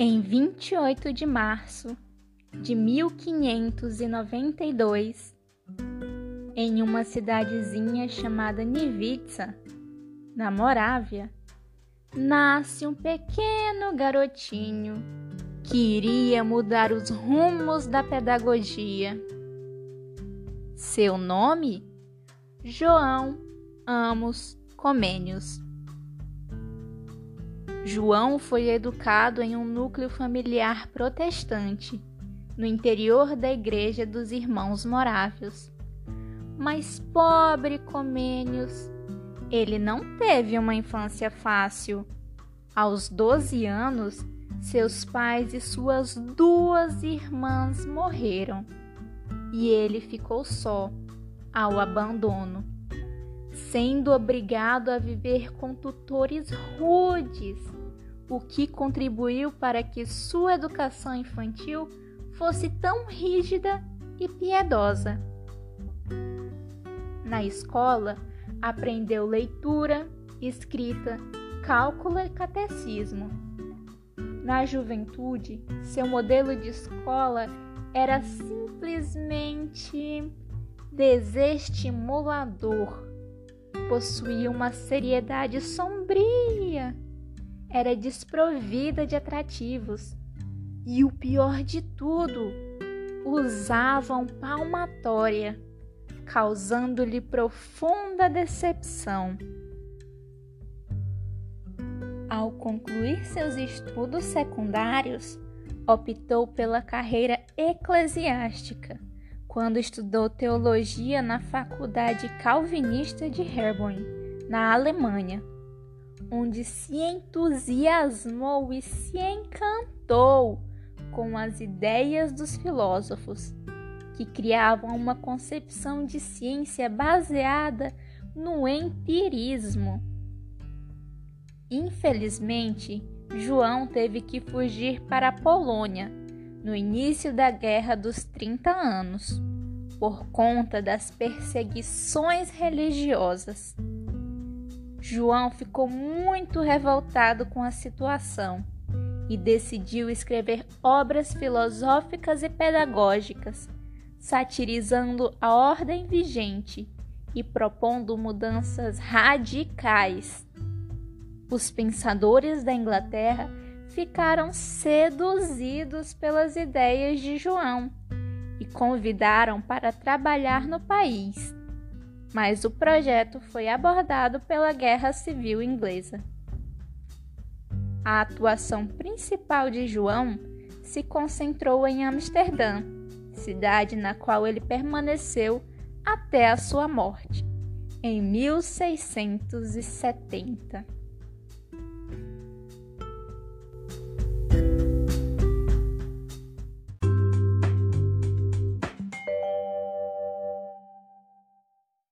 Em 28 de março de 1592, em uma cidadezinha chamada Nivitsa, na Morávia, nasce um pequeno garotinho que iria mudar os rumos da pedagogia. Seu nome? João Amos Comênios. João foi educado em um núcleo familiar protestante, no interior da Igreja dos Irmãos Morávios. Mas pobre Comênios, ele não teve uma infância fácil. Aos 12 anos, seus pais e suas duas irmãs morreram e ele ficou só ao abandono, sendo obrigado a viver com tutores rudes o que contribuiu para que sua educação infantil fosse tão rígida e piedosa. Na escola, aprendeu leitura, escrita, cálculo e catecismo. Na juventude, seu modelo de escola era simplesmente desestimulador. Possuía uma seriedade sombria era desprovida de atrativos. E o pior de tudo, usavam palmatória, causando-lhe profunda decepção. Ao concluir seus estudos secundários, optou pela carreira eclesiástica, quando estudou teologia na Faculdade Calvinista de Herborn, na Alemanha onde se entusiasmou e se encantou com as ideias dos filósofos, que criavam uma concepção de ciência baseada no empirismo. Infelizmente, João teve que fugir para a Polônia no início da Guerra dos 30 Anos, por conta das perseguições religiosas. João ficou muito revoltado com a situação e decidiu escrever obras filosóficas e pedagógicas, satirizando a ordem vigente e propondo mudanças radicais. Os pensadores da Inglaterra ficaram seduzidos pelas ideias de João e convidaram para trabalhar no país mas o projeto foi abordado pela Guerra Civil Inglesa. A atuação principal de João se concentrou em Amsterdã, cidade na qual ele permaneceu até a sua morte, em 1670.